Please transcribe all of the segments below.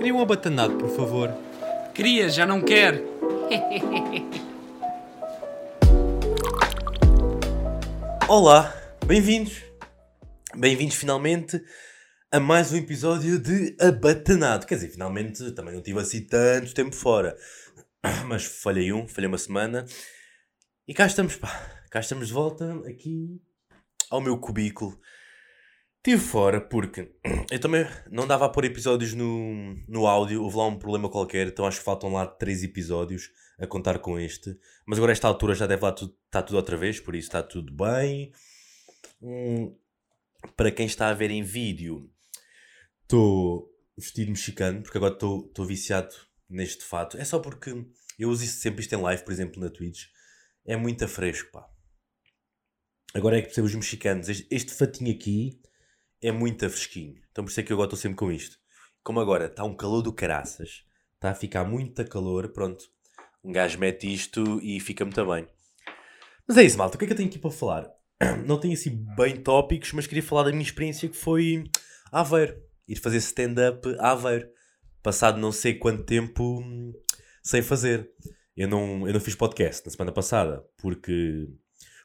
Queria um abatanado, por favor. Queria, já não quer. Olá, bem-vindos. Bem-vindos finalmente a mais um episódio de Abatanado. Quer dizer, finalmente também não tive assim tanto tempo fora. Mas falhei um, falhei uma semana. E cá estamos, pá. Cá estamos de volta aqui ao meu cubículo. Estive fora porque eu também não dava a pôr episódios no, no áudio, houve lá um problema qualquer, então acho que faltam lá três episódios a contar com este. Mas agora, a esta altura, já deve lá tudo, está tudo outra vez, por isso está tudo bem. Hum, para quem está a ver em vídeo, estou vestido mexicano, porque agora estou viciado neste fato. É só porque eu uso isso sempre isto em live, por exemplo, na Twitch. É muito fresco, pá. Agora é que percebo os mexicanos. Este, este fatinho aqui é muito fresquinho. Então por isso é que eu agora estou sempre com isto. Como agora está um calor do caraças, está a ficar muito calor, pronto. Um gajo mete isto e fica muito bem. Mas é isso, malta. O que é que eu tenho aqui para falar? Não tenho assim bem tópicos, mas queria falar da minha experiência que foi Aveiro. Ir fazer stand-up a Aveiro. Passado não sei quanto tempo hum, sem fazer. Eu não, eu não fiz podcast na semana passada, porque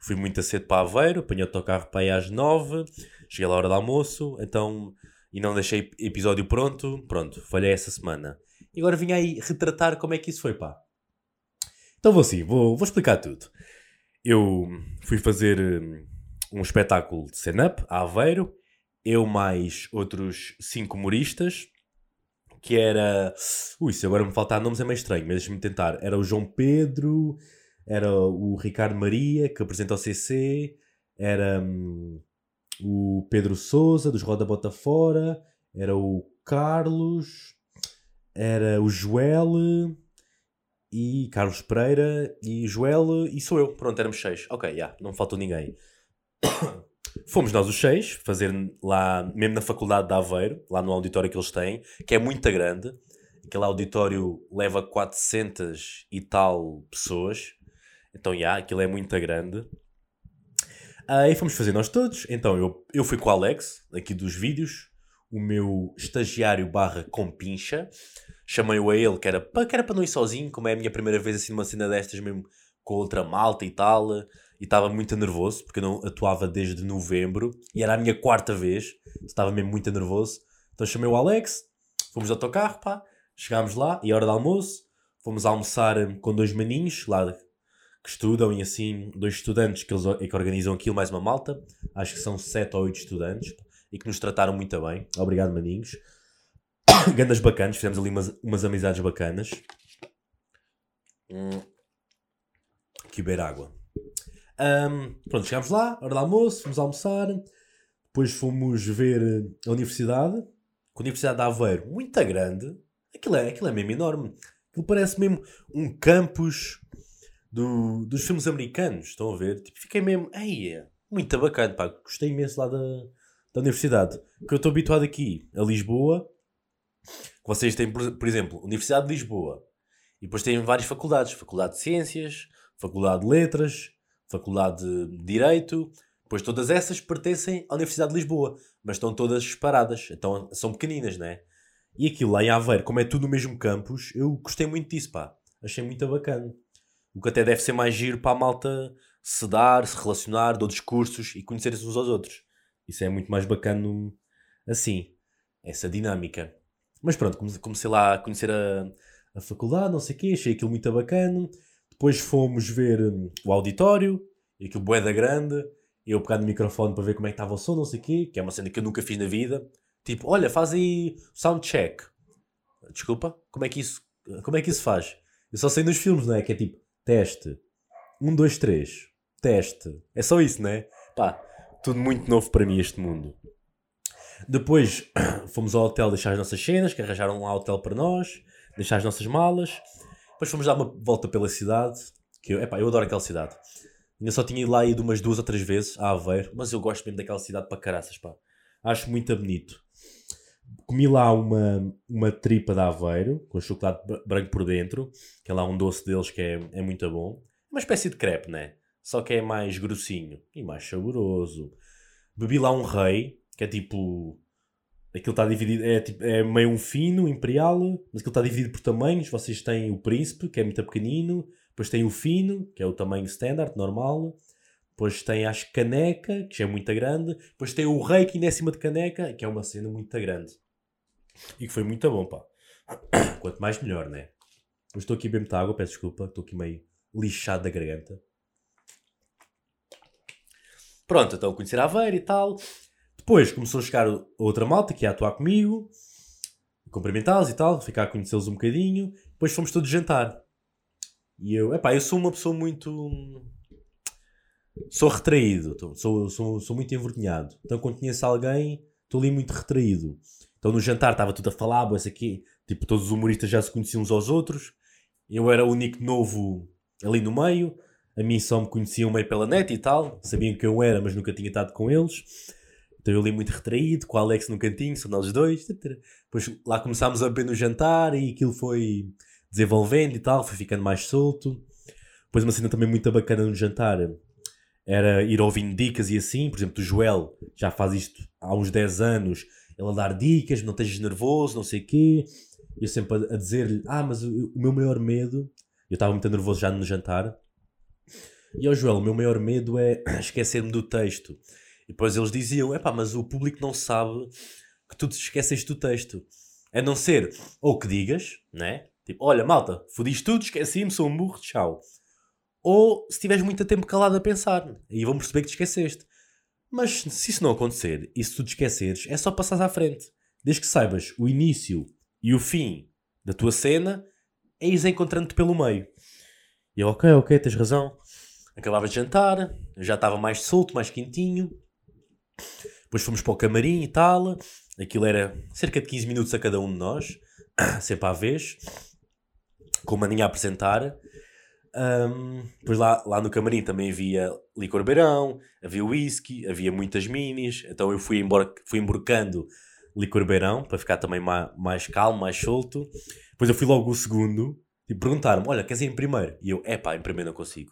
fui muito cedo para Aveiro, apanhei o autocarro para aí às nove, cheguei à hora do almoço, então, e não deixei episódio pronto, pronto, falhei essa semana. E agora vim aí retratar como é que isso foi, pá. Então vou assim, vou, vou explicar tudo. Eu fui fazer hum, um espetáculo de stand-up a Aveiro, eu mais outros cinco humoristas, que era... Ui, se agora me faltar nomes é meio estranho, mas deixa-me tentar. Era o João Pedro, era o Ricardo Maria, que apresenta o CC, era hum, o Pedro Souza, dos Roda Bota Fora, era o Carlos, era o Joel e Carlos Pereira e Joel e sou eu. Pronto, éramos seis. Ok, já, yeah, não faltou ninguém. Fomos nós os seis, fazer lá, mesmo na faculdade de Aveiro, lá no auditório que eles têm, que é muito grande. Aquele auditório leva 400 e tal pessoas. Então, já, yeah, aquilo é muito grande. Aí uh, fomos fazer nós todos. Então, eu, eu fui com o Alex, aqui dos vídeos, o meu estagiário barra compincha. Chamei-o a ele, que era, que era para não ir sozinho, como é a minha primeira vez assim numa cena destas, mesmo com outra malta e tal. E estava muito nervoso, porque eu não atuava desde novembro. E era a minha quarta vez. Estava mesmo muito nervoso. Então chamei o Alex, fomos ao autocarro, pá. Chegámos lá, e a hora de almoço. Fomos almoçar com dois maninhos, lá que estudam e assim, dois estudantes que, eles, que organizam aquilo, mais uma malta, acho que são sete ou oito estudantes, e que nos trataram muito bem. Obrigado, maninhos. Gandas bacanas, fizemos ali umas, umas amizades bacanas. Hum. Que beber água. Um, pronto, chegámos lá, hora do almoço, fomos almoçar, depois fomos ver a universidade, a Universidade de Aveiro, muito grande, aquilo é, aquilo é mesmo enorme. Aquilo parece mesmo um campus do, dos filmes americanos, estão a ver? Tipo, fiquei mesmo, ei, muito bacana, pá, gostei imenso lá da, da universidade. Porque eu estou habituado aqui a Lisboa, que vocês têm, por, por exemplo, Universidade de Lisboa, e depois têm várias faculdades: Faculdade de Ciências, Faculdade de Letras, Faculdade de Direito. Depois todas essas pertencem à Universidade de Lisboa, mas estão todas separadas, então são pequeninas, né? E aquilo lá em Aveiro, como é tudo no mesmo campus, eu gostei muito disso, pá. Achei muito bacana. O que até deve ser mais giro para a malta se dar, se relacionar, dar discursos e conhecerem-se uns aos outros. Isso é muito mais bacana assim, essa dinâmica. Mas pronto, comecei lá a conhecer a, a faculdade, não sei o quê, achei aquilo muito bacana. Depois fomos ver hum, o auditório, e aquilo bué da grande, eu pegar no microfone para ver como é que estava o som, não sei o quê, que é uma cena que eu nunca fiz na vida. Tipo, olha, faz aí soundcheck. Desculpa, como é que isso, como é que isso faz? Eu só sei nos filmes, não é? Que é tipo, teste. Um, dois, três. Teste. É só isso, não é? Pá, tudo muito novo para mim este mundo. Depois fomos ao hotel deixar as nossas cenas, que arranjaram um hotel para nós, deixar as nossas malas. Depois fomos dar uma volta pela cidade, que eu, epá, eu adoro aquela cidade. Ainda só tinha ido lá ido umas duas ou três vezes a Aveiro, mas eu gosto mesmo daquela cidade para caraças, pá. Acho muito bonito. Comi lá uma, uma tripa de Aveiro, com chocolate branco por dentro, que é lá um doce deles que é, é muito bom. Uma espécie de crepe, né? Só que é mais grossinho e mais saboroso. Bebi lá um rei, que é tipo. aquilo está dividido, é, tipo, é meio um fino, imperial, mas aquilo está dividido por tamanhos. Vocês têm o príncipe, que é muito pequenino, depois tem o fino, que é o tamanho standard, normal. Depois tem as caneca, que já é muito grande. Depois tem o rei que ainda é acima de caneca, que é uma cena muito grande. E que foi muito bom, pá. Quanto mais melhor, né? Mas estou aqui bem muita água, peço desculpa, estou aqui meio lixado da garganta. Pronto, então conhecer a Aveiro e tal. Depois começou a chegar outra malta que ia atuar comigo, cumprimentá-los e tal, ficar a conhecê-los um bocadinho. Depois fomos todos jantar. E eu, epá, eu sou uma pessoa muito. Sou retraído, sou, sou, sou muito envergonhado. Então quando conheço alguém, estou ali muito retraído. Então no jantar estava tudo a falar, esse aqui, tipo, todos os humoristas já se conheciam uns aos outros. Eu era o único novo ali no meio. A mim só me conheciam meio pela net e tal. Sabiam que eu era, mas nunca tinha estado com eles. Então eu ali muito retraído, com o Alex no cantinho, são nós dois. Depois lá começámos a beber no jantar e aquilo foi desenvolvendo e tal, foi ficando mais solto. Depois uma cena também muito bacana no jantar era ir ouvindo dicas e assim. Por exemplo, o Joel já faz isto há uns 10 anos. Ele a dar dicas, não estejas nervoso, não sei o quê. Eu sempre a, dizer-lhe, ah, mas o, o meu maior medo... Eu estava muito nervoso já no jantar. E ao Joel, o meu maior medo é esquecer-me do texto. E depois eles diziam: é pá, mas o público não sabe que tu te esqueceste do texto. A não ser, ou que digas, né? Tipo, olha, malta, fodiste tudo, esqueci-me, sou um burro, tchau. Ou se tiveres muito tempo calado a pensar, aí vão perceber que te esqueceste. Mas se isso não acontecer e se tu te esqueceres, é só passar à frente. Desde que saibas o início e o fim da tua cena, é ir encontrando-te pelo meio. E eu, ok, ok, tens razão. Acabava de jantar, já estava mais solto, mais quentinho. Depois fomos para o camarim e tal. Aquilo era cerca de 15 minutos a cada um de nós, sempre à vez, com uma maninha a apresentar. Um, depois lá, lá no camarim também havia licor beirão, havia whisky, havia muitas minis. Então eu fui, embora, fui emborcando licor beirão para ficar também mais, mais calmo, mais solto. Depois eu fui logo o segundo e perguntaram-me: Olha, queres ir em primeiro? E eu: É pá, em primeiro não consigo.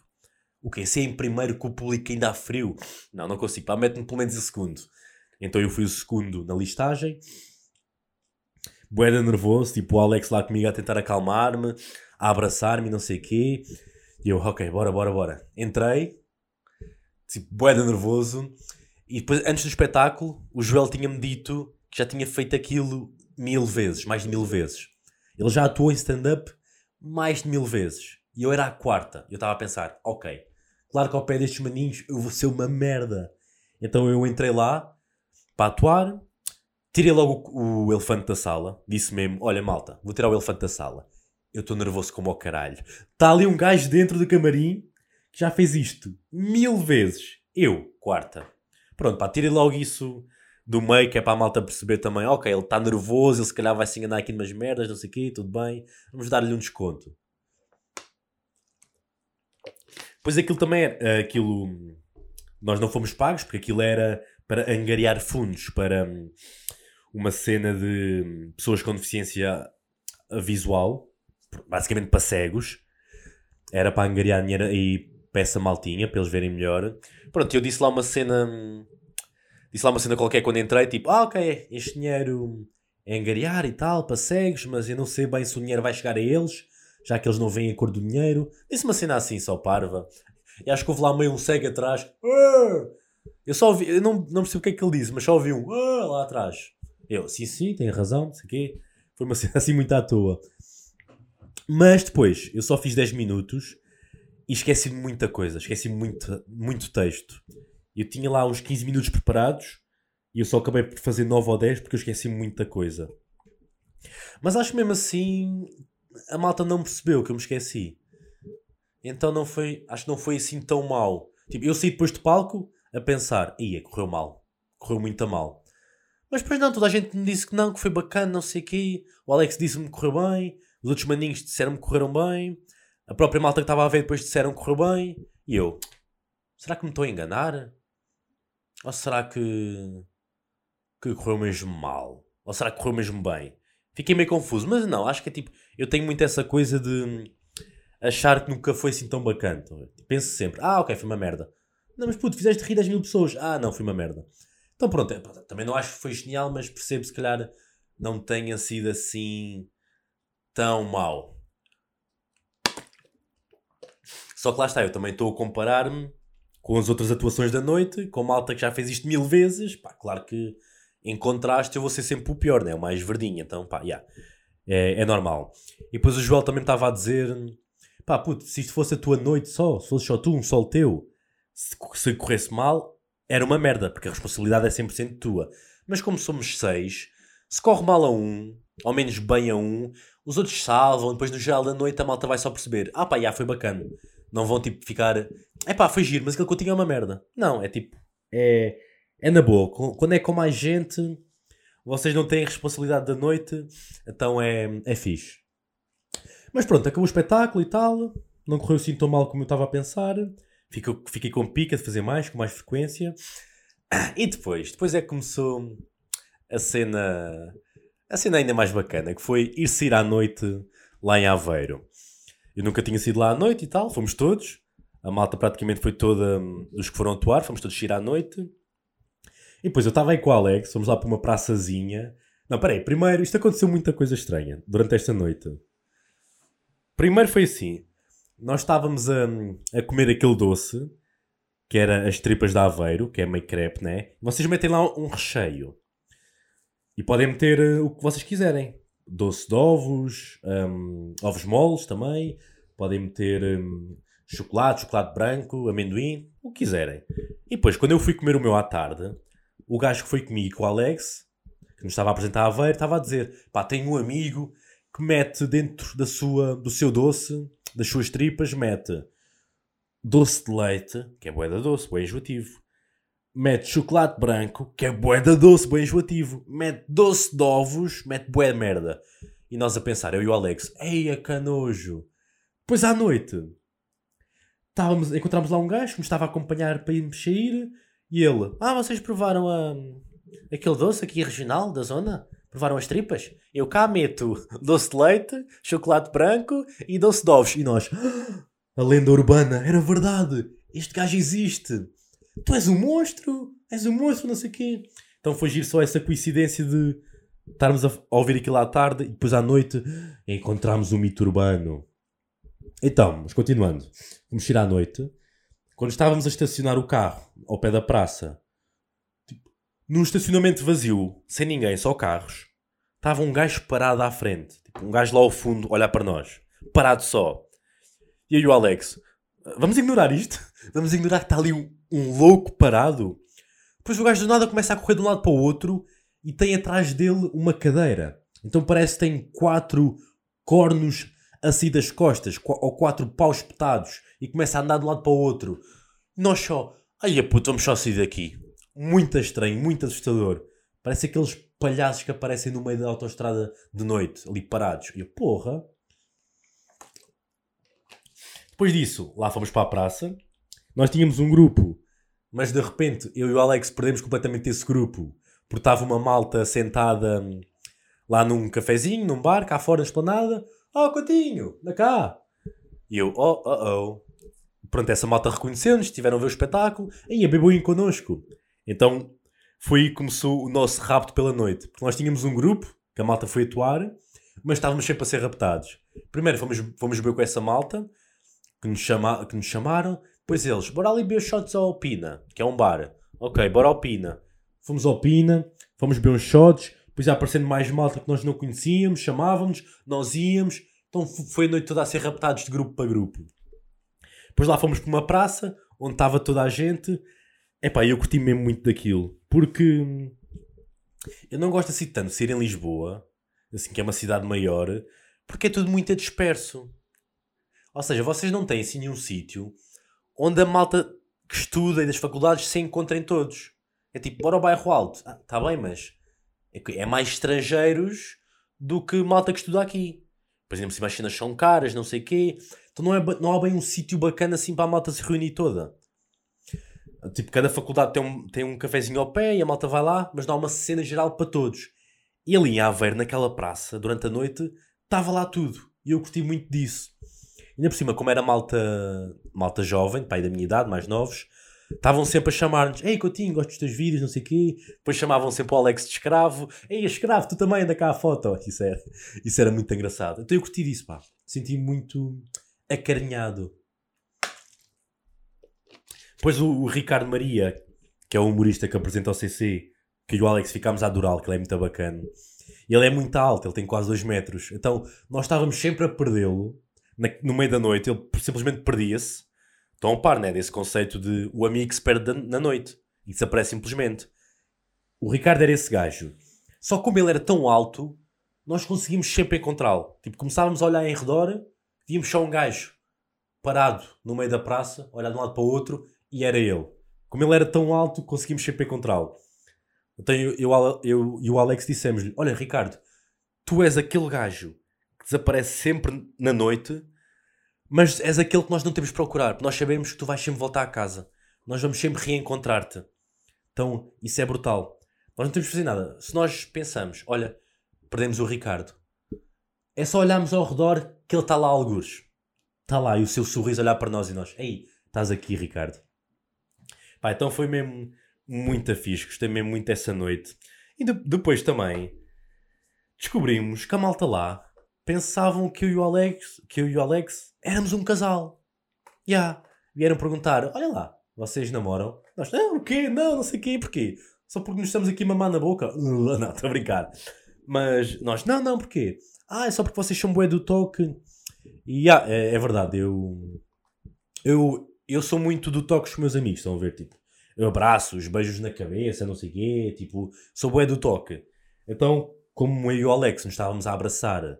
O que? É em primeiro que o público ainda há frio? Não, não consigo. Pá, mete-me pelo menos em segundo. Então eu fui o segundo na listagem. Boeda nervoso, tipo o Alex lá comigo a tentar acalmar-me, a abraçar-me não sei o quê. E eu, ok, bora, bora, bora. Entrei, tipo, boeda nervoso. E depois, antes do espetáculo, o Joel tinha-me dito que já tinha feito aquilo mil vezes, mais de mil vezes. Ele já atuou em stand-up mais de mil vezes. E eu era a quarta. Eu estava a pensar, ok, Claro que ao pé destes maninhos eu vou ser uma merda. Então eu entrei lá para atuar, tirei logo o, o elefante da sala, disse mesmo: Olha malta, vou tirar o elefante da sala. Eu estou nervoso como o caralho. Está ali um gajo dentro do camarim que já fez isto mil vezes. Eu, quarta. Pronto, pá, tirei logo isso do meio, que é para a malta perceber também, ok, ele está nervoso, ele se calhar vai se enganar aqui umas merdas, não sei o quê, tudo bem, vamos dar-lhe um desconto. Pois aquilo também era. Eh, aquilo. Nós não fomos pagos, porque aquilo era para angariar fundos para hum, uma cena de pessoas com deficiência visual, basicamente para cegos. Era para angariar dinheiro e peça maltinha para eles verem melhor. Pronto, eu disse lá uma cena. Hum, disse lá uma cena qualquer quando entrei, tipo, ah, ok, este dinheiro é angariar e tal, para cegos, mas eu não sei bem se o dinheiro vai chegar a eles já que eles não veem a cor do dinheiro. Disse uma cena assim, só parva. E acho que houve lá meio um cego atrás. Ah! Eu só ouvi, eu não, não percebo o que é que ele disse, mas só ouvi um ah! lá atrás. Eu, sim, sim, tem razão, não sei o quê. Foi uma cena assim muito à toa. Mas depois, eu só fiz 10 minutos e esqueci-me muita coisa, esqueci-me muito, muito texto. Eu tinha lá uns 15 minutos preparados e eu só acabei por fazer 9 ou 10 porque eu esqueci-me muita coisa. Mas acho que mesmo assim a malta não percebeu que eu me esqueci. Então não foi, acho que não foi assim tão mal. Tipo, eu saí depois de palco a pensar, ia, correu mal. Correu muito a mal. Mas depois não, toda a gente me disse que não, que foi bacana, não sei o quê. O Alex disse-me que correu bem. Os outros maninhos disseram-me que correram bem. A própria malta que estava a ver depois disseram que correu bem. E eu, será que me estou a enganar? Ou será que, que correu mesmo mal? Ou será que correu mesmo bem? Fiquei meio confuso, mas não, acho que é tipo, eu tenho muito essa coisa de achar que nunca foi assim tão bacana. Penso sempre, ah, ok, foi uma merda. Não, mas puto, fizeste rir 10 mil pessoas. Ah, não, foi uma merda. Então pronto, é, também não acho que foi genial, mas percebo se calhar não tenha sido assim tão mau. Só que lá está, eu também estou a comparar-me com as outras atuações da noite, com malta que já fez isto mil vezes. Pá, claro que em contraste eu vou ser sempre o pior, né? o mais verdinho. Então, pá, yeah, é, é normal. E depois o Joel também estava a dizer: pá, puto, se isto fosse a tua noite só, se fosse só tu, um sol teu, se, se corresse mal, era uma merda, porque a responsabilidade é 100% tua. Mas como somos seis, se corre mal a um, ao menos bem a um, os outros salvam, depois no geral da noite a malta vai só perceber: ah pá, já foi bacana. Não vão tipo ficar, é pá, foi giro, mas aquele continho é uma merda. Não, é tipo, é, é na boa. Quando é com mais gente, vocês não têm responsabilidade da noite, então é, é fixe. Mas pronto, acabou o espetáculo e tal. Não correu assim tão mal como eu estava a pensar. Fiquei, fiquei com pica de fazer mais, com mais frequência. E depois, depois é que começou a cena, a cena ainda mais bacana, que foi ir sair à noite lá em Aveiro. Eu nunca tinha sido lá à noite e tal, fomos todos. A malta praticamente foi toda os que foram atuar, fomos todos sair à noite. E depois eu estava aí com o Alex, fomos lá para uma praçazinha. Não, peraí, primeiro, isto aconteceu muita coisa estranha durante esta noite. Primeiro foi assim: nós estávamos a, a comer aquele doce, que era as tripas de Aveiro, que é meio crepe, né? Vocês metem lá um recheio. E podem meter uh, o que vocês quiserem. Doce de ovos, um, ovos moles também. Podem meter um, chocolate, chocolate branco, amendoim, o que quiserem. E depois, quando eu fui comer o meu à tarde, o gajo que foi comigo, com o Alex, que nos estava a apresentar a Aveiro, estava a dizer: pá, tenho um amigo que mete dentro da sua, do seu doce, das suas tripas, mete doce de leite, que é boeda doce, bem enjoativo. Mete chocolate branco, que é boeda doce, bem enjoativo. Mete doce de ovos, mete bué de merda. E nós a pensar, eu e o Alex, eia canojo. Pois à noite, estávamos, encontramos lá um gajo que nos estava a acompanhar para irmos sair e ele, ah, vocês provaram a, aquele doce aqui regional da zona? Provaram as tripas? Eu cá meto doce de leite, chocolate branco e doce de ovos. E nós, ah, a lenda urbana, era verdade. Este gajo existe. Tu és um monstro, és um monstro, não sei o quê. Então foi giro só essa coincidência de estarmos a ouvir aquilo à tarde e depois à noite encontramos o mito urbano. Então, mas continuando, vamos ir à noite quando estávamos a estacionar o carro ao pé da praça, tipo, num estacionamento vazio, sem ninguém, só carros, estava um gajo parado à frente. Tipo, um gajo lá ao fundo, olhar para nós. Parado só. E aí o Alex, vamos ignorar isto? Vamos ignorar que está ali um, um louco parado? Depois o gajo do nada começa a correr de um lado para o outro e tem atrás dele uma cadeira. Então parece que tem quatro cornos assim das costas, ou quatro paus petados, e começa a andar de um lado para o outro. Nós só, ai a puta, vamos só sair daqui. Muito estranho, muito assustador. Parece aqueles palhaços que aparecem no meio da autoestrada de noite, ali parados. E eu, porra. Depois disso, lá fomos para a praça. Nós tínhamos um grupo, mas de repente eu e o Alex perdemos completamente esse grupo. Porque estava uma malta sentada hum, lá num cafezinho, num bar, cá fora da esplanada. Oh, Coutinho, da cá. E eu, oh, oh, oh. Pronto, essa malta reconheceu-nos, estiveram a ver o espetáculo, e a bebeu connosco. Então foi aí que começou o nosso rapto pela noite. Porque nós tínhamos um grupo, que a malta foi atuar, mas estávamos sempre a ser raptados. Primeiro fomos, fomos beber com essa malta, que nos, chama, que nos chamaram, depois eles, bora ali beber shots ao Pina, que é um bar. Ok, bora ao Pina. Fomos ao Pina, fomos beber uns shots, depois aparecendo mais malta que nós não conhecíamos, chamávamos, nós íamos. Então foi a noite toda a ser raptados de grupo para grupo. Depois lá fomos para uma praça, onde estava toda a gente. Epá, eu curti mesmo muito daquilo. Porque hum, eu não gosto assim tanto de ser em Lisboa, assim que é uma cidade maior, porque é tudo muito disperso. Ou seja, vocês não têm assim nenhum sítio onde a malta que estuda e das faculdades se encontrem todos. É tipo, bora ao bairro alto. Ah, tá bem, mas é, é mais estrangeiros do que malta que estuda aqui. Por exemplo, se as cenas são caras, não sei o quê. Então não, é, não há bem um sítio bacana assim para a malta se reunir toda. Tipo, cada faculdade tem um, tem um cafezinho ao pé e a malta vai lá, mas não há uma cena geral para todos. E ali em Aveiro, naquela praça, durante a noite, estava lá tudo. E eu curti muito disso. Ainda por cima, como era malta, malta jovem, pai da minha idade, mais novos, estavam sempre a chamar-nos: Ei, Coutinho, gosto dos teus vídeos, não sei o quê. Depois chamavam sempre o Alex de escravo: Ei, escravo, tu também anda cá a foto. Isso era, isso era muito engraçado. Então eu curti disso, pá. Senti muito acarinhado. Depois o, o Ricardo Maria, que é o humorista que apresenta o CC, que o Alex ficámos a adorá-lo, que ele é muito bacana. Ele é muito alto, ele tem quase 2 metros. Então nós estávamos sempre a perdê-lo no meio da noite. Ele simplesmente perdia-se. Estão a par, né? Desse conceito de o amigo que se perde na noite e desaparece simplesmente. O Ricardo era esse gajo. Só como ele era tão alto, nós conseguimos sempre encontrá-lo. Tipo, começávamos a olhar em redor, víamos só um gajo parado no meio da praça, olhar de um lado para o outro, e era ele. Como ele era tão alto, conseguimos sempre encontrá-lo. Então eu, eu, eu e o Alex dissemos-lhe: Olha, Ricardo, tu és aquele gajo que desaparece sempre na noite, mas és aquele que nós não temos de procurar, porque nós sabemos que tu vais sempre voltar a casa. Nós vamos sempre reencontrar-te. Então isso é brutal. Nós não temos de fazer nada. Se nós pensamos: Olha, perdemos o Ricardo, é só olharmos ao redor que ele está lá, algures. Está lá, e o seu sorriso olhar para nós e nós: Ei, estás aqui, Ricardo. Pá, então foi mesmo muito fixe, gostei mesmo muito dessa noite. E de, depois também descobrimos que a malta lá pensavam que eu e o Alex, que eu e o Alex éramos um casal. Já. Yeah. Vieram perguntar: olha lá, vocês namoram? Nós, não, o quê? Não, não sei o quê, porquê? Só porque nos estamos aqui a mamar na boca? Não, estou a brincar. Mas nós, não, não, porquê? Ah, é só porque vocês são bué do toque. E yeah, é, é verdade, eu, eu, eu sou muito do toque com os meus amigos, estão a ver? Tipo, eu abraço, os beijos na cabeça, não sei o quê, tipo, sou bué do toque. Então, como eu e o Alex nos estávamos a abraçar,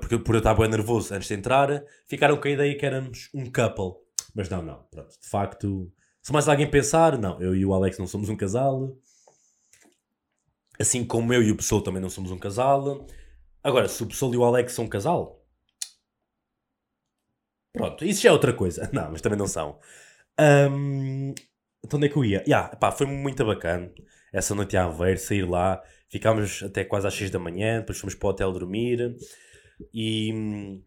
porque por eu estar bem nervoso antes de entrar, ficaram com a ideia que éramos um couple. Mas não, não, pronto, de facto, se mais alguém pensar, não, eu e o Alex não somos um casal. Assim como eu e o Pessoa também não somos um casal. Agora, se o Pessoa e o Alex são um casal, pronto, isso já é outra coisa. Não, mas também não são. Um, então onde é que eu ia? Yeah, pá, foi muito bacana. Essa noite a ver, sair lá. Ficámos até quase às 6 da manhã, depois fomos para o hotel dormir. E hum,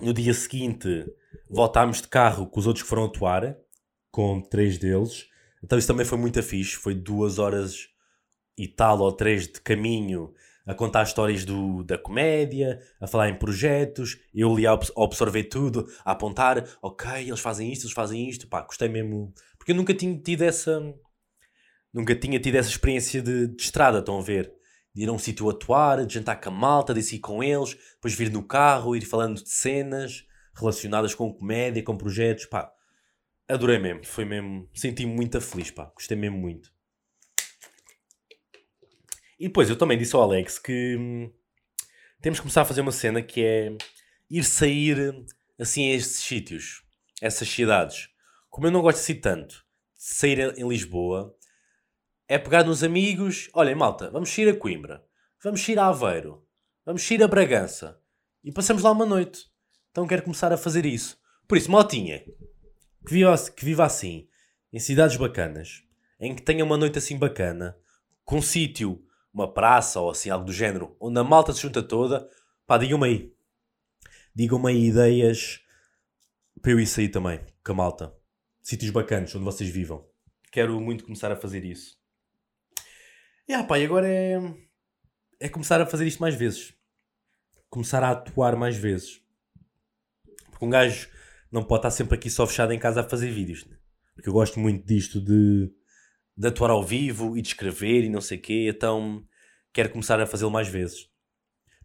no dia seguinte voltámos de carro com os outros que foram atuar, com três deles. Então isso também foi muito fixe. Foi duas horas e tal ou três de caminho a contar histórias do, da comédia, a falar em projetos, eu ali a absorver tudo, a apontar, ok, eles fazem isto, eles fazem isto, pá, gostei mesmo, porque eu nunca tinha tido essa. Nunca tinha tido essa experiência de, de estrada, estão a ver? De ir a um sítio atuar, de jantar com a malta, de ir com eles, depois vir no carro, ir falando de cenas relacionadas com comédia, com projetos, pá. Adorei mesmo, foi mesmo. Senti-me muito feliz, pá. Gostei mesmo muito. E depois eu também disse ao Alex que hum, temos que começar a fazer uma cena que é ir sair assim a estes sítios, essas cidades como eu não gosto assim tanto de sair em Lisboa, é pegar nos amigos, olhem malta, vamos sair a Coimbra, vamos sair a Aveiro, vamos sair a Bragança e passamos lá uma noite. Então quero começar a fazer isso. Por isso, maltinha, que viva, que viva assim, em cidades bacanas, em que tenha uma noite assim bacana, com um sítio, uma praça ou assim algo do género, onde a malta se junta toda, pá, digam-me aí. Digam-me aí ideias para eu ir sair também, com a malta sítios bacanas onde vocês vivam. Quero muito começar a fazer isso. E ah, pá, e agora é, é começar a fazer isto mais vezes. Começar a atuar mais vezes. Porque um gajo não pode estar sempre aqui só fechado em casa a fazer vídeos. Né? Porque eu gosto muito disto de, de atuar ao vivo e de escrever e não sei o quê. Então quero começar a fazê-lo mais vezes.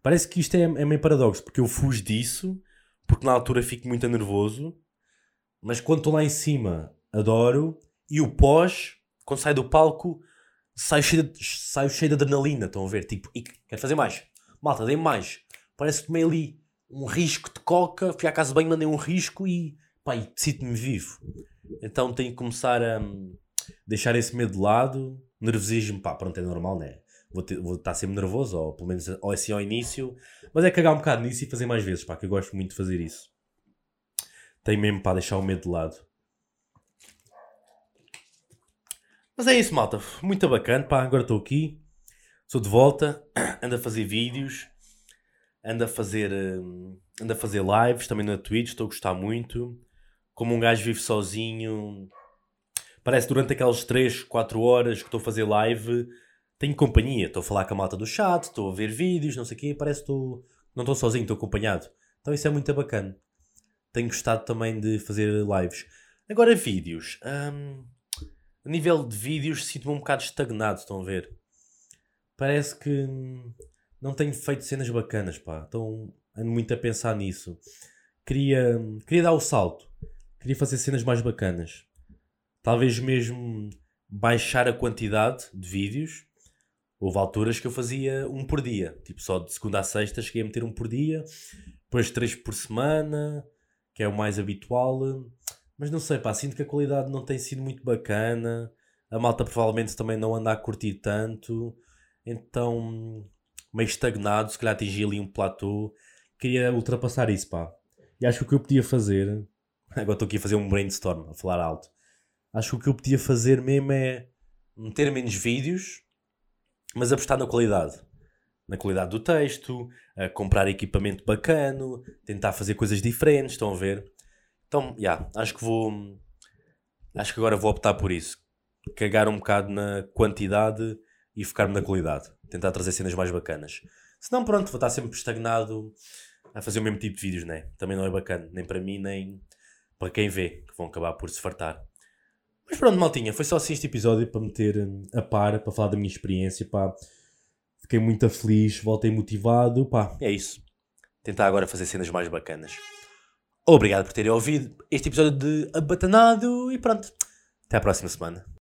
Parece que isto é, é meio paradoxo, porque eu fujo disso, porque na altura fico muito nervoso mas quando estou lá em cima, adoro. E o pós, quando sai do palco, saio cheio de, saio cheio de adrenalina. Estão a ver? Tipo, quero fazer mais. Malta, dei mais. Parece que tomei ali um risco de coca, fui à casa banho, mandei um risco e, pá, e sinto-me vivo. Então tenho que começar a um, deixar esse medo de lado. Nervosismo, pá, pronto, é normal, né? Vou, ter, vou estar sempre nervoso, ou pelo menos ou assim ao início. Mas é cagar um bocado nisso e fazer mais vezes, pá, que eu gosto muito de fazer isso. Tem mesmo para deixar o medo de lado. Mas é isso, malta. Muito bacana, pá. Agora estou aqui. Sou de volta. Ando a fazer vídeos. Ando a fazer, uh, ando a fazer lives também na Twitch. Estou a gostar muito. Como um gajo vive sozinho. Parece durante aquelas 3, 4 horas que estou a fazer live, tenho companhia. Estou a falar com a malta do chat, estou a ver vídeos, não sei o quê. Parece que estou, não estou sozinho, estou acompanhado. Então isso é muito bacana. Tenho gostado também de fazer lives. Agora, vídeos. Hum, a nível de vídeos, sinto-me um bocado estagnado, estão a ver? Parece que não tenho feito cenas bacanas, pá. Então ando muito a pensar nisso. Queria, queria dar o salto. Queria fazer cenas mais bacanas. Talvez mesmo baixar a quantidade de vídeos. Houve alturas que eu fazia um por dia. Tipo, só de segunda a sexta cheguei a meter um por dia. Depois três por semana, que é o mais habitual. Mas não sei, pá, sinto que a qualidade não tem sido muito bacana. A malta provavelmente também não anda a curtir tanto. Então, meio estagnado, se calhar atingi ali um platô. Queria ultrapassar isso, pá. E acho que o que eu podia fazer. Agora estou aqui a fazer um brainstorm, a falar alto. Acho que o que eu podia fazer mesmo é meter menos vídeos, mas apostar na qualidade. Na qualidade do texto, comprar equipamento bacano, tentar fazer coisas diferentes, estão a ver? Então, já, yeah, acho que vou. Acho que agora vou optar por isso. Cagar um bocado na quantidade e focar-me na qualidade. Tentar trazer cenas mais bacanas. Se não, pronto, vou estar sempre estagnado a fazer o mesmo tipo de vídeos, né? Também não é bacana, nem para mim, nem para quem vê, que vão acabar por se fartar. Mas pronto, maltinha, foi só assim este episódio para meter hum, a par, para falar da minha experiência, pá. Fiquei muito feliz, voltei motivado, pá, é isso. Tentar agora fazer cenas mais bacanas. Obrigado por terem ouvido este episódio de Abatanado e pronto. Até à próxima semana.